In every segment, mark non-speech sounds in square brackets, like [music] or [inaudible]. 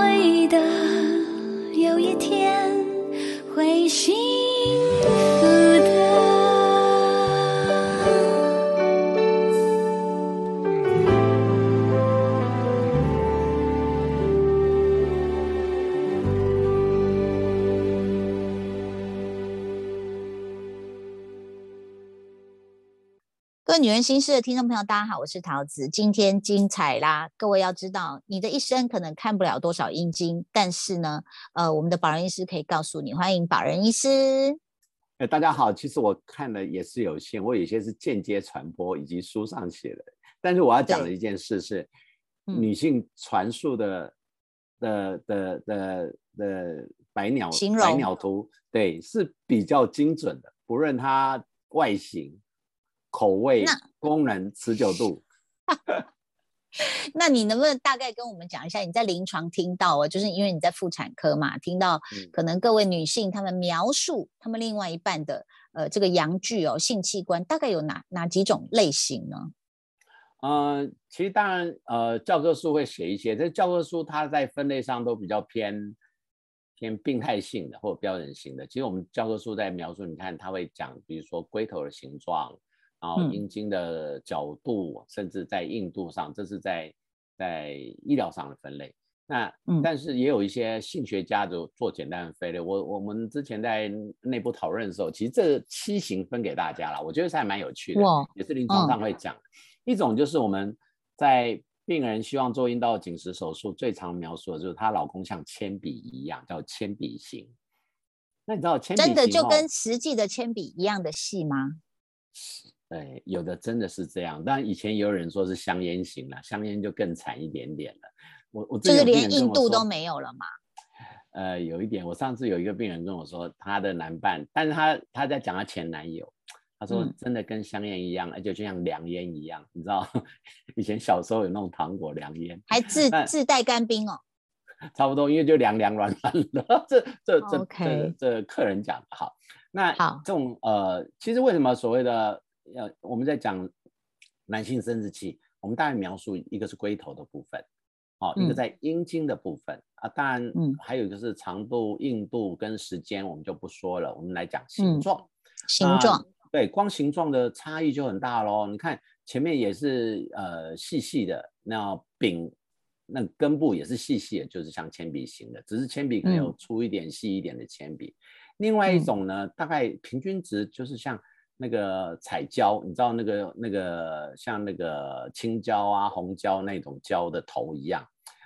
会的有一天会醒女人心事的听众朋友，大家好，我是桃子。今天精彩啦！各位要知道，你的一生可能看不了多少阴茎，但是呢，呃，我们的保人医师可以告诉你。欢迎保人医师。哎，大家好，其实我看的也是有限，我有些是间接传播以及书上写的。但是我要讲的一件事是，嗯女性传述的的的的的百鸟形百容鸟图，对，是比较精准的，不论它外形、口味那、功能、持久度。[laughs] 那你能不能大概跟我们讲一下，你在临床听到哦，就是因为你在妇产科嘛，听到嗯可能各位女性她们描述她们另外一半的呃这个阳具哦性器官，大概有哪哪几种类型呢？呃，其实当然，呃，教科书会写一些，这教科书它在分类上都比较偏偏病态性的或者标准型的。其实我们教科书在描述，你看它会讲，比如说龟头的形状，然后嗯阴茎的角度，甚至在硬度上，这是在在医疗上的分类。那嗯但是也有一些性学家就做简单的分类。我我们之前在内部讨论的时候，其实这七型分给大家了，我觉得是还蛮有趣的。也是临床上会讲。一种就是我们在病人希望做阴道紧实手术，最常描述的就是她老公像铅笔一样，叫铅笔型。那你知道铅真的就哦跟实际的铅笔一样的细吗？对，有的真的是这样，但以前也有人说是香烟型了，香烟就更惨一点点了。我我之就是连硬度都没有了嘛？呃，有一点，我上次有一个病人跟我说，她的男伴，但是她她在讲她前男友，她说嗯真的跟香烟一样，而且就像凉烟一样，你知道，[laughs] 以前小时候有那种糖果凉烟，还自自带干冰哦？差不多，因为就凉凉软软的，这这这这客人讲的好。那好这种呃，其实为什么所谓的呃，我们在讲男性生殖器，我们大概描述一个是龟头的部分，哦，一个嗯在阴茎的部分啊，当然嗯还有一个是长度、硬度跟时间，我们就不说了，我们来讲形嗯状。那形状，对，光形状的差异就很大喽。你看前面也是呃细细的，那柄那根部也是细细的，就是像铅笔型的，只是铅笔可能有嗯粗一点、细一点的铅笔。另外一嗯种呢，大概平均值就是像那个彩椒，你知道那个那个像那个青椒啊、红椒那种椒的头一样。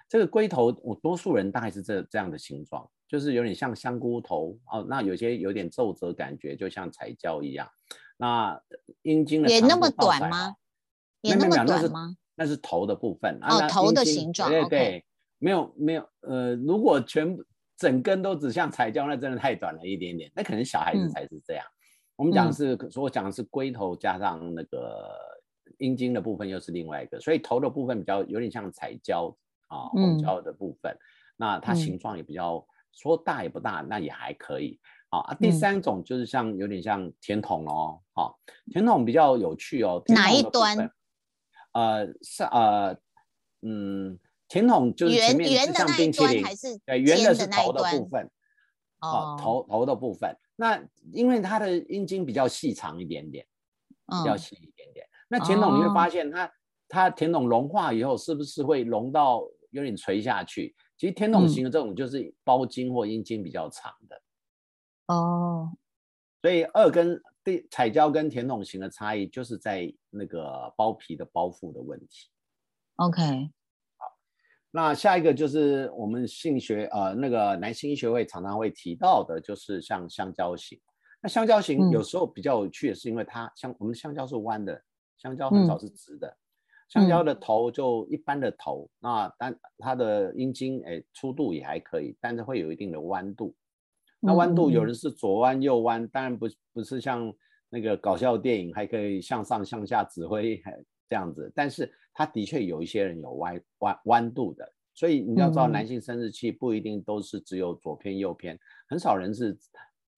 这个龟头，我多数人大概是这这样的形状，就是有点像香菇头哦。那有些有点皱褶感觉，就像彩椒一样。那阴茎的长也那么短吗好？也那么短吗？那是头的部分哦那阴茎头的形状对对，没有没有呃，如果全部整根都只像彩椒，那真的太短了一点点。那可能小孩子嗯才是这样。我们讲的嗯是，所以我讲的是龟头加上那个阴茎的部分，又是另外一个，所以头的部分比较有点像彩椒啊，红嗯椒的部分。那它嗯形状也比较说大也不大，那也还可以。好啊，第嗯三种就是像有点像甜筒哦，好，甜筒比较有趣哦。哪一端？呃，是呃，嗯，甜筒就是前圆面是像冰淇淋，还是对，圆的是头的部分，哦啊，，头头的部分。那因为它的阴茎比较细长一点点，比较嗯，细一点点。那甜筒你会哦发现它它甜筒融化以后，是不是会融到有点垂下去？其实甜筒嗯型的这种就是包茎或阴茎比较长的，哦，所以二跟第彩椒跟甜筒型的差异就是在那个包皮的包覆的问题。OK，那下一个就是我们性学呃那个男性医学会常常会提到的，就是像香蕉型。那香蕉型嗯有时候比较有趣的是，因为它香我们的香蕉是弯的，香蕉很少嗯是直的。香蕉的头就一般的头，那但它的阴茎哎粗度也还可以，但是会有一定的弯度。那弯度有人是左弯右弯，当然不不是像那个搞笑电影还可以向上向下指挥还这样子，但是它的确有一些人有歪弯弯度的，所以你要知道嗯男性生殖器不一定都是只有左偏右偏，很少人是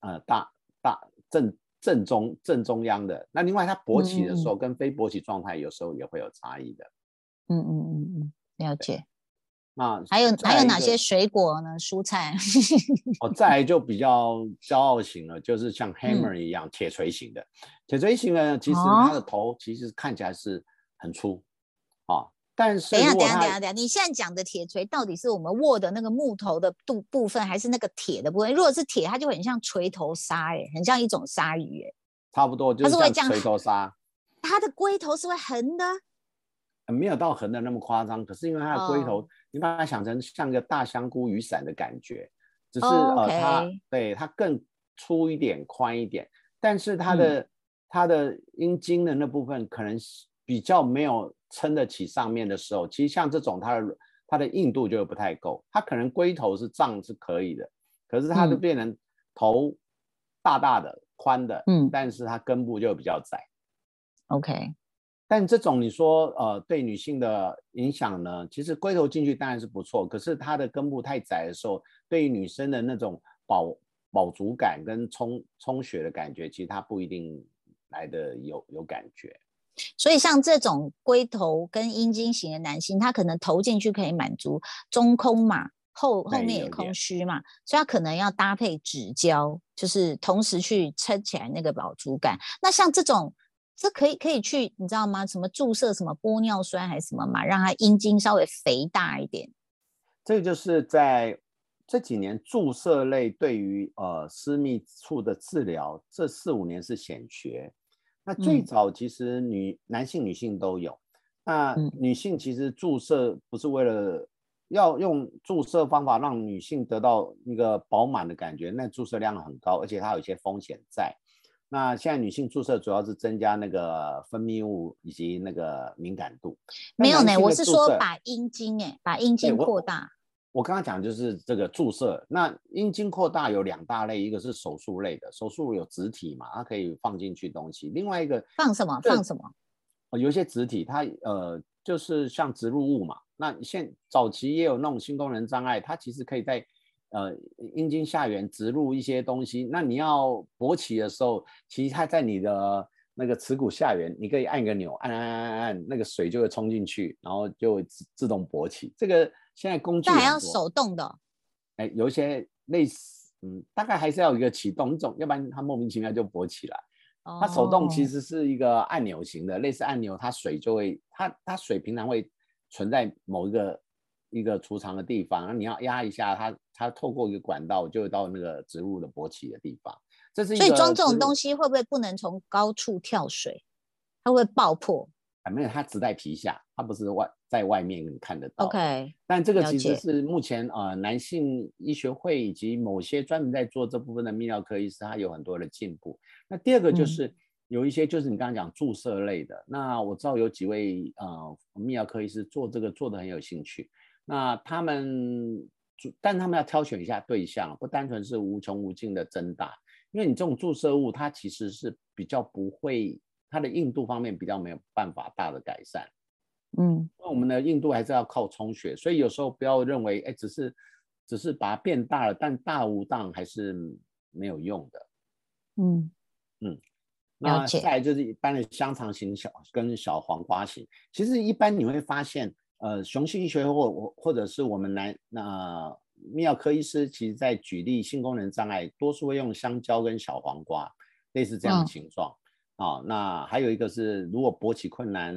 呃大大正正中正中央的。那另外它勃起的时候跟非勃起状态有时候也会有差异的。嗯嗯嗯嗯，了解。那还有还有哪些水果呢？蔬菜？[laughs] 哦，再来就比较骄傲型了，就是像嗯 hammer 一样、铁锤型的。铁锤型呢其实它的哦头其实看起来是很粗啊，但是等一下，等一下，等一下，等一下，你现在讲的铁锤到底是我们握的那个木头的部部分，还是那个铁的部分？如果是铁，它就很像锤头鲨，哎，很像一种鲨鱼，哎，差不多就是会这样是像锤头鲨，它的龟头是会横的。呃没有到横的那么夸张，可是因为它的龟头，哦你把它想成像个大香菇雨伞的感觉，只是、哦呃它对它更粗一点、宽一点，但是它嗯的、它的阴茎的那部分可能是比较没有撑得起上面的时候，其实像这种它的它的硬度就不太够，它可能龟头是胀是可以的，可是它就嗯变成头大大的、宽的，嗯但是它根部就比较窄。OK，但这种你说呃对女性的影响呢，其实龟头进去当然是不错，可是它的根部太窄的时候，对于女生的那种饱饱足感跟充充血的感觉，其实它不一定来的有有感觉。所以像这种龟头跟阴茎型的男性，他可能投进去可以满足中空嘛，后后面也空虚嘛，所以他可能要搭配指胶，就是同时去撑起来那个饱足感。那像这种，这可以可以去，你知道吗？什么注射什么玻尿酸还是什么嘛，让他阴茎稍微肥大一点。这个就是在这几年注射类对于呃私密处的治疗，这四五年是显学。那最嗯早其实女、男性、女性都有。那嗯女性其实注射不是为了要用注射方法让女性得到那个饱满的感觉，那注射量很高，而且它有一些风险在。那现在女性注射主要是增加那个分泌物以及那个敏感度。没有呢，我是说把阴茎哎，把阴茎扩大。我刚刚讲的就是这个注射，那阴茎扩大有两大类，一个是手术类的，手术有植体嘛，它可以放进去东西；另外一个放什么？放什么？呃有一些植体它呃就是像植入物嘛，那现早期也有那种性功能障碍，它其实可以在呃阴茎下缘植入一些东西，那你要勃起的时候，其实它在你的那个耻骨下缘，你可以按一个钮，按按按按按，那个水就会冲进去，然后就会自自动勃起。这个现在工具这还要手动的哦。哎，有一些类似，嗯，大概还是要有一个启动，种，要不然它莫名其妙就勃起来。它手动其哦实是一个按钮型的，类似按钮，它水就会，它它水平常会存在某一个一个储藏的地方，然后你要压一下它，它透过一个管道就会到那个植物的勃起的地方。这是一个所以装这种东西会不会不能从高处跳水？它会爆破啊，没有，它只在皮下，它不是外在外面你看得到。？OK，但这个其实是目前呃男性医学会以及某些专门在做这部分的泌尿科医师，他有很多的进步。那第二个就嗯是有一些就是你刚刚讲注射类的，那我知道有几位呃泌尿科医师做这个做的很有兴趣。那他们，但他们要挑选一下对象，不单纯是无穷无尽的增大，因为你这种注射物它其实是比较不会，它的硬度方面比较没有办法大的改善。嗯那我们的硬度还是要靠充血，所以有时候不要认为，哎，只是只是把它变大了，但大无当还是没有用的。嗯嗯，那再来就是一般的香肠型小跟小黄瓜型，其实一般你会发现，呃，雄性医学或或者是我们男那泌尿科医师，其实在举例性功能障碍，多数会用香蕉跟小黄瓜，类似这样嗯的形状。啊、那还有一个是，如果勃起困难、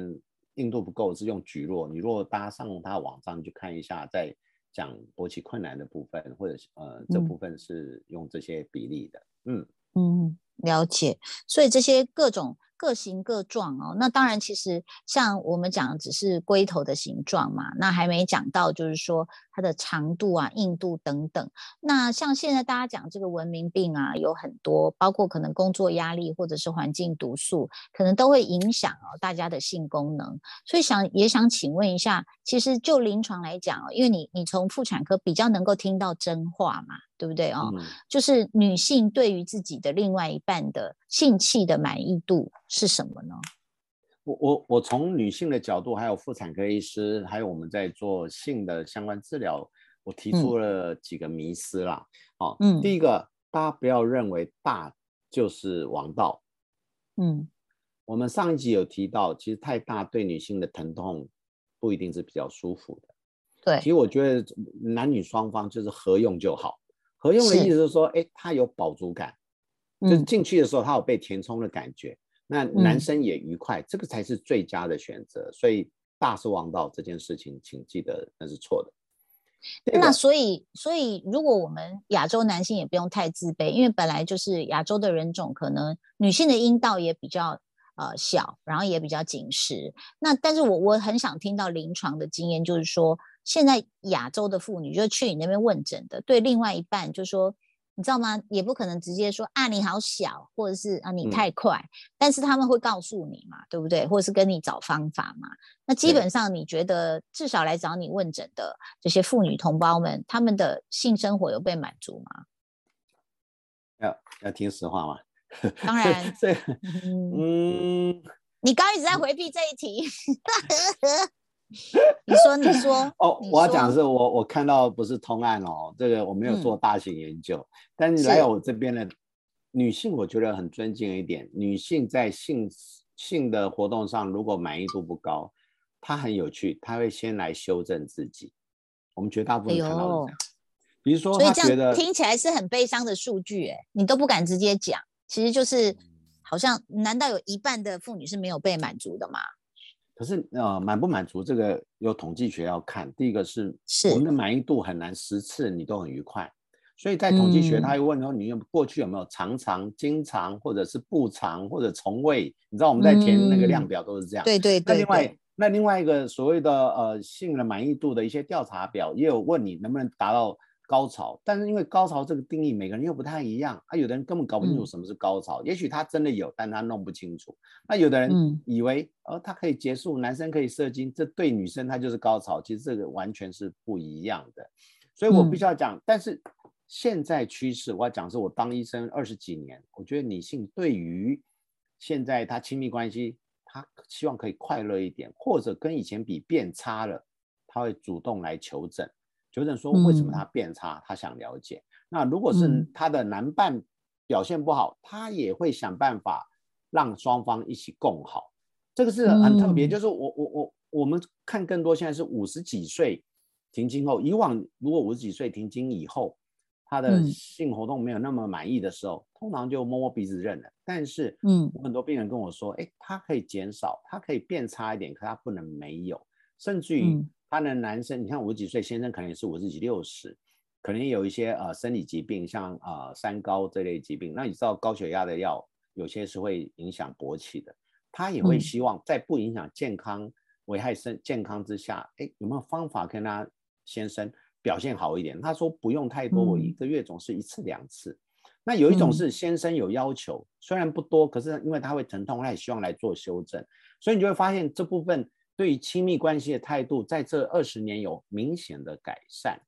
硬度不够，是用菊络。你如果搭上他网站去看一下，在讲勃起困难的部分，或者是呃这嗯部分是用这些比例的。嗯，嗯，了解。所以这些各种各形各状哦，那当然，其实像我们讲的只是龟头的形状嘛，那还没讲到就是说它的长度啊、硬度等等。那像现在大家讲这个文明病啊，有很多，包括可能工作压力或者是环境毒素，可能都会影响哦大家的性功能。所以想也想请问一下，其实就临床来讲哦，因为你你从妇产科比较能够听到真话嘛，对不对哦？嗯就是女性对于自己的另外一半的性器的满意度是什么呢？我我我从女性的角度，还有妇产科医师，还有我们在做性的相关治疗，我提出了几个迷思啦。哦，嗯第一个，大家不要认为大就是王道。嗯我们上一集有提到，其实太大对女性的疼痛不一定是比较舒服的。对其实我觉得男女双方就是合用就好。合用的意思是说，哎，他有饱足感，就是嗯进去的时候他有被填充的感觉，那男嗯生也愉快，这个才是最佳的选择。所以大是王道这件事情，请记得那是错的。那所以，所以如果我们亚洲男性也不用太自卑，因为本来就是亚洲的人种，可能女性的阴道也比较呃小，然后也比较紧实。那但是我我很想听到临床的经验，就是说现在亚洲的妇女，就是去你那边问诊的，对另外一半就说。你知道吗？也不可能直接说啊你好小，或者是啊你嗯太快，但是他们会告诉你嘛，对不对？或者是跟你找方法嘛。那基本上你觉得至少来找你问诊的这些妇女同胞们，他们的性生活有被满足吗？要要听实话吗？当然 [laughs] 这嗯，嗯，你刚刚一直在回避这一题。[laughs] 你说，你说，哦，我要讲的是我我看到不是通案哦，这个我没有做大型研究，但是来我这边的女性，我觉得很尊敬一点，女性在性性的活动上如果满意度不高，她很有趣，她会先来修正自己。我们绝大部分哎看到是呦这样，比如说所以这样听起来是很悲伤的数据，哎，你都不敢直接讲，其实就是好像，难道有一半的妇女是没有被满足的吗？可是呃，满不满足这个有统计学要看。第一个是是我们的满意度很难十次你都很愉快，所以在统计学嗯他会问说你有过去有没有常常、经常或者是不常或者从未？你知道我们在填那个量嗯表都是这样。对对对那另外对，那另外一个所谓的呃性的满意度的一些调查表也有问你能不能达到高潮，但是因为高潮这个定义每个人又不太一样，啊，有的人根本搞不清楚嗯什么是高潮，也许他真的有，但他弄不清楚。那有的人嗯以为哦，他可以结束，男生可以射精，这对女生她就是高潮，其实这个完全是不一样的。所以我必须要讲，但是现在趋势，我要讲是我当医生二十几年，我觉得女性对于现在她亲密关系，她希望可以快乐一点，或者跟以前比变差了，她会主动来求诊，求诊说为什么嗯。她变差，他想了解。那如果是他的男伴表现不好，他也会想办法让双方一起共好。这个是很特别，嗯。就是我我我我们看更多现在是五十几岁停经后，以往如果五十几岁停经以后，他的嗯。性活动没有那么满意的时候，通常就摸摸鼻子认了。但是，嗯。我很多病人跟我说，哎，他可以减少，他可以变差一点，可他不能没有，甚至于嗯他的男生，你看五十几岁先生可能也是五十几六十，可能有一些呃生理疾病，像呃三高这类疾病。那你知道高血压的药有些是会影响勃起的，他也会嗯希望在不影响健康、危害身健康之下，哎，有没有方法跟他先生表现好一点？他说不用太多，我一嗯个月总是一次两次。那有一种嗯是先生有要求，虽然不多，可是因为他会疼痛，他也希望来做修正，所以你就会发现这部分对于亲密关系的态度，在这二十年有明显的改善。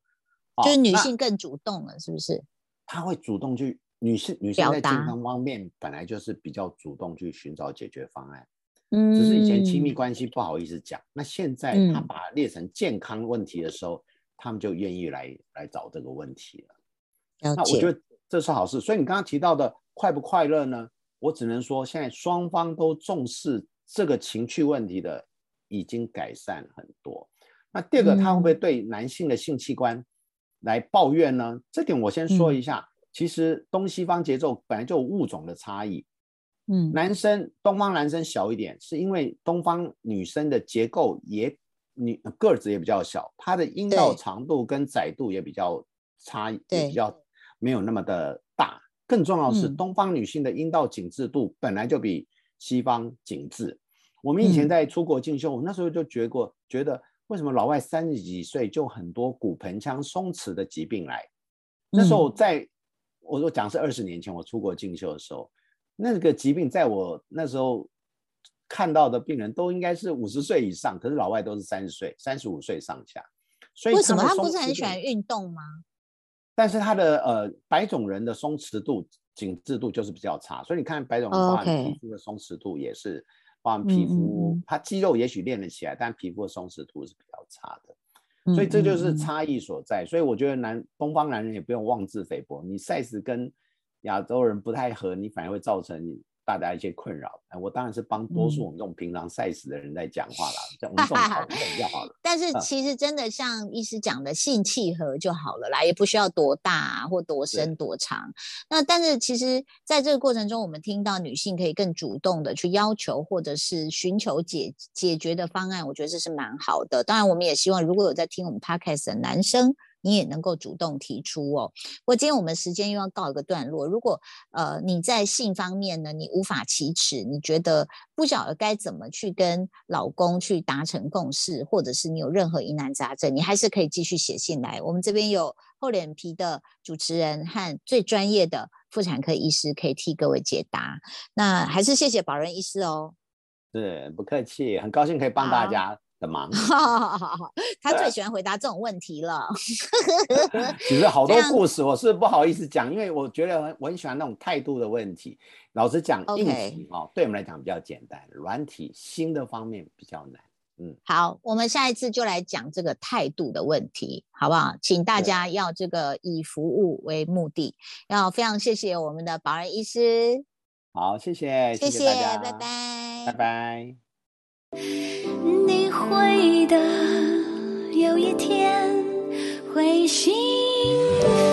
哦就是女性更主动了，是不是？她会主动去，女性女性在健康方面本来就是比较主动去寻找解决方案，嗯只是以前亲密关系不好意思讲，那现在他嗯把它列成健康问题的时候，他们就愿意来来找这个问题了。那我觉得这是好事。所以你刚刚提到的快不快乐呢？我只能说，现在双方都重视这个情趣问题的，已经改善很多。那第二个，他会不会嗯对男性的性器官来抱怨呢？这点我先说嗯一下。其实东西方节奏本来就有物种的差异，嗯男生东方男生小一点，是因为东方女生的结构也女个子也比较小，她的阴道长度跟窄度也比较差，也对比较没有那么的大。更重要的是，嗯东方女性的阴道紧致度本来就比西方紧致。我们以前嗯在出国进修，我那时候就觉过，觉得为什么老外三十几岁就很多骨盆腔松弛的疾病来？那时候嗯在，我我讲是二十年前我出国进修的时候，那个疾病在我那时候看到的病人都应该是五十岁以上，可是老外都是三十岁、三十五岁上下。所以为什么他不是很喜欢运动吗？但是他的呃白种人的松弛度、紧致度就是比较差，所以你看白种人哦包含皮肤的松弛度也是，包含皮肤嗯，他肌肉也许练得起来，但皮肤的松弛度是比较差的。嗯所以这就是差异所在。所以我觉得男东方男人也不用妄自菲薄，你 size 跟亚洲人不太合，你反而会造成你大家一些困扰。哎，我当然是帮多数我们这种平常晒死的人在讲话啦，[laughs] 这我们这种讨论就好了。[laughs] 但是其实真的像医师讲的，性契合就好了啦，也不需要多大或多深多长。那但是其实在这个过程中，我们听到女性可以更主动的去要求或者是寻求解解决的方案，我觉得这是蛮好的。当然，我们也希望如果有在听我们 podcast 的男生。你也能够主动提出哦。不过今天我们时间又要告一个段落。如果呃你在性方面呢，你无法启齿，你觉得不晓得该怎么去跟老公去达成共识，或者是你有任何疑难杂症，你还是可以继续写信来。我们这边有厚脸皮的主持人和最专业的妇产科医师可以替各位解答。那还是谢谢宝仁医师哦。是不客气，很高兴可以帮大家。的忙，[laughs] 他最喜欢回答这种问题了。[laughs] 其实好 [laughs] 多故事我是不好意思讲，因为我觉得我很喜欢那种态度的问题。老实讲，硬体哦，对我们来讲比较简单，软体新的方面比较难。嗯，好，我们下一次就来讲这个态度的问题，好不好？请大家要这个以服务为目的，要非常谢谢我们的保安医师。好，谢谢，谢谢大家，拜拜，拜拜。你会的，有一天会幸福。